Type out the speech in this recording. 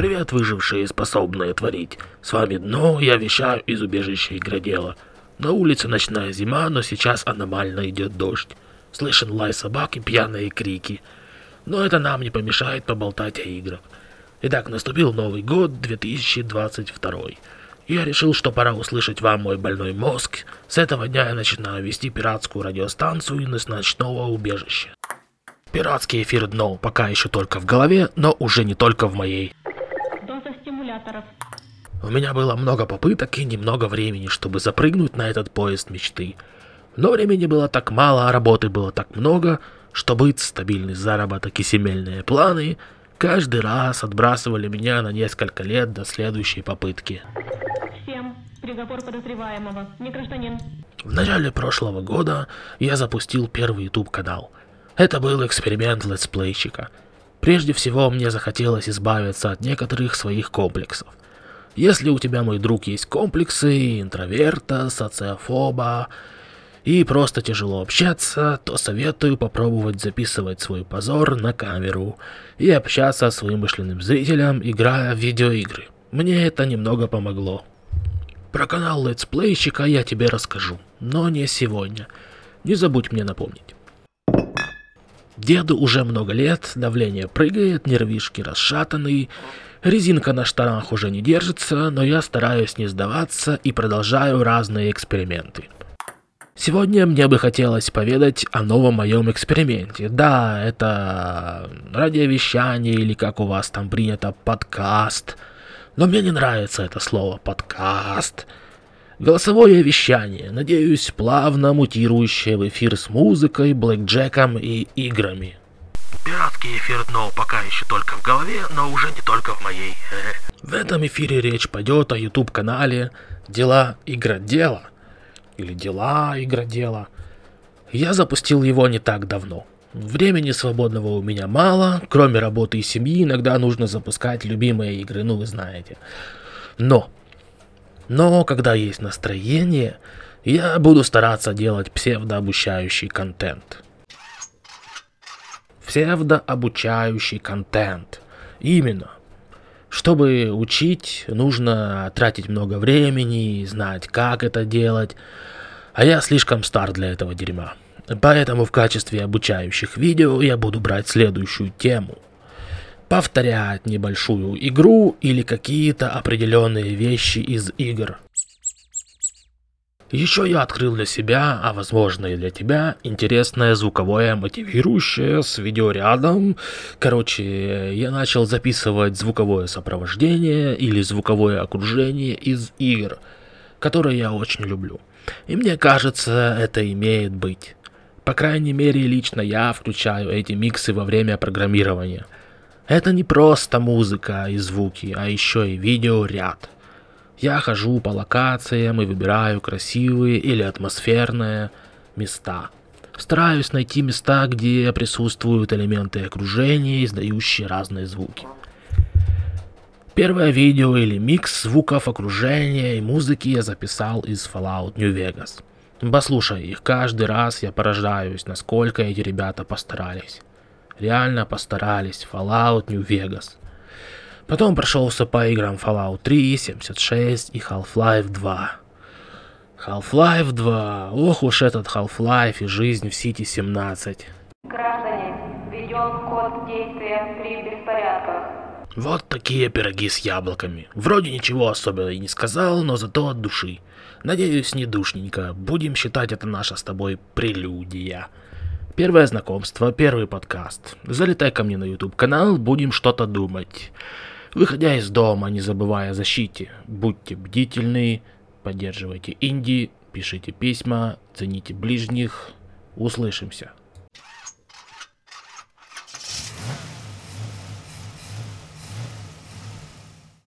Привет, выжившие, способные творить. С вами Дно, я вещаю из убежища Игродела. На улице ночная зима, но сейчас аномально идет дождь. Слышен лай собак и пьяные крики. Но это нам не помешает поболтать о играх. Итак, наступил Новый год 2022. Я решил, что пора услышать вам мой больной мозг. С этого дня я начинаю вести пиратскую радиостанцию из ночного убежища. Пиратский эфир дно пока еще только в голове, но уже не только в моей. Доза стимуляторов. У меня было много попыток и немного времени, чтобы запрыгнуть на этот поезд мечты. Но времени было так мало, а работы было так много, что быт, стабильный заработок и семейные планы каждый раз отбрасывали меня на несколько лет до следующей попытки. Всем. Приговор подозреваемого. Не гражданин. В начале прошлого года я запустил первый YouTube канал. Это был эксперимент летсплейщика. Прежде всего, мне захотелось избавиться от некоторых своих комплексов. Если у тебя, мой друг, есть комплексы интроверта, социофоба и просто тяжело общаться, то советую попробовать записывать свой позор на камеру и общаться с вымышленным зрителем, играя в видеоигры. Мне это немного помогло. Про канал летсплейщика я тебе расскажу, но не сегодня. Не забудь мне напомнить. Деду уже много лет, давление прыгает, нервишки расшатаны, резинка на штанах уже не держится, но я стараюсь не сдаваться и продолжаю разные эксперименты. Сегодня мне бы хотелось поведать о новом моем эксперименте. Да, это радиовещание или как у вас там принято, подкаст. Но мне не нравится это слово подкаст. Голосовое вещание, надеюсь, плавно мутирующее в эфир с музыкой, блэкджеком и играми. Пиратский эфир дно пока еще только в голове, но уже не только в моей. В этом эфире речь пойдет о YouTube-канале «Дела Игродела» или «Дела Игродела». Я запустил его не так давно. Времени свободного у меня мало, кроме работы и семьи иногда нужно запускать любимые игры, ну вы знаете. Но но когда есть настроение, я буду стараться делать псевдообучающий контент. Псевдообучающий контент. Именно. Чтобы учить, нужно тратить много времени, знать, как это делать. А я слишком стар для этого дерьма. Поэтому в качестве обучающих видео я буду брать следующую тему – повторять небольшую игру или какие-то определенные вещи из игр. Еще я открыл для себя, а возможно и для тебя, интересное звуковое мотивирующее с видеорядом. Короче, я начал записывать звуковое сопровождение или звуковое окружение из игр, которые я очень люблю. И мне кажется, это имеет быть. По крайней мере, лично я включаю эти миксы во время программирования – это не просто музыка и звуки, а еще и видеоряд. Я хожу по локациям и выбираю красивые или атмосферные места. Стараюсь найти места, где присутствуют элементы окружения, издающие разные звуки. Первое видео или микс звуков окружения и музыки я записал из Fallout New Vegas. Послушай их, каждый раз я поражаюсь, насколько эти ребята постарались реально постарались. Fallout New Vegas. Потом прошелся по играм Fallout 3, 76 и Half-Life 2. Half-Life 2. Ох уж этот Half-Life и жизнь в Сити 17. Граждане, введен код действия при беспорядках. Вот такие пироги с яблоками. Вроде ничего особенного и не сказал, но зато от души. Надеюсь, не душненько. Будем считать это наша с тобой прелюдия. Первое знакомство, первый подкаст. Залетай ко мне на YouTube канал, будем что-то думать. Выходя из дома, не забывая о защите, будьте бдительны, поддерживайте инди, пишите письма, цените ближних. Услышимся.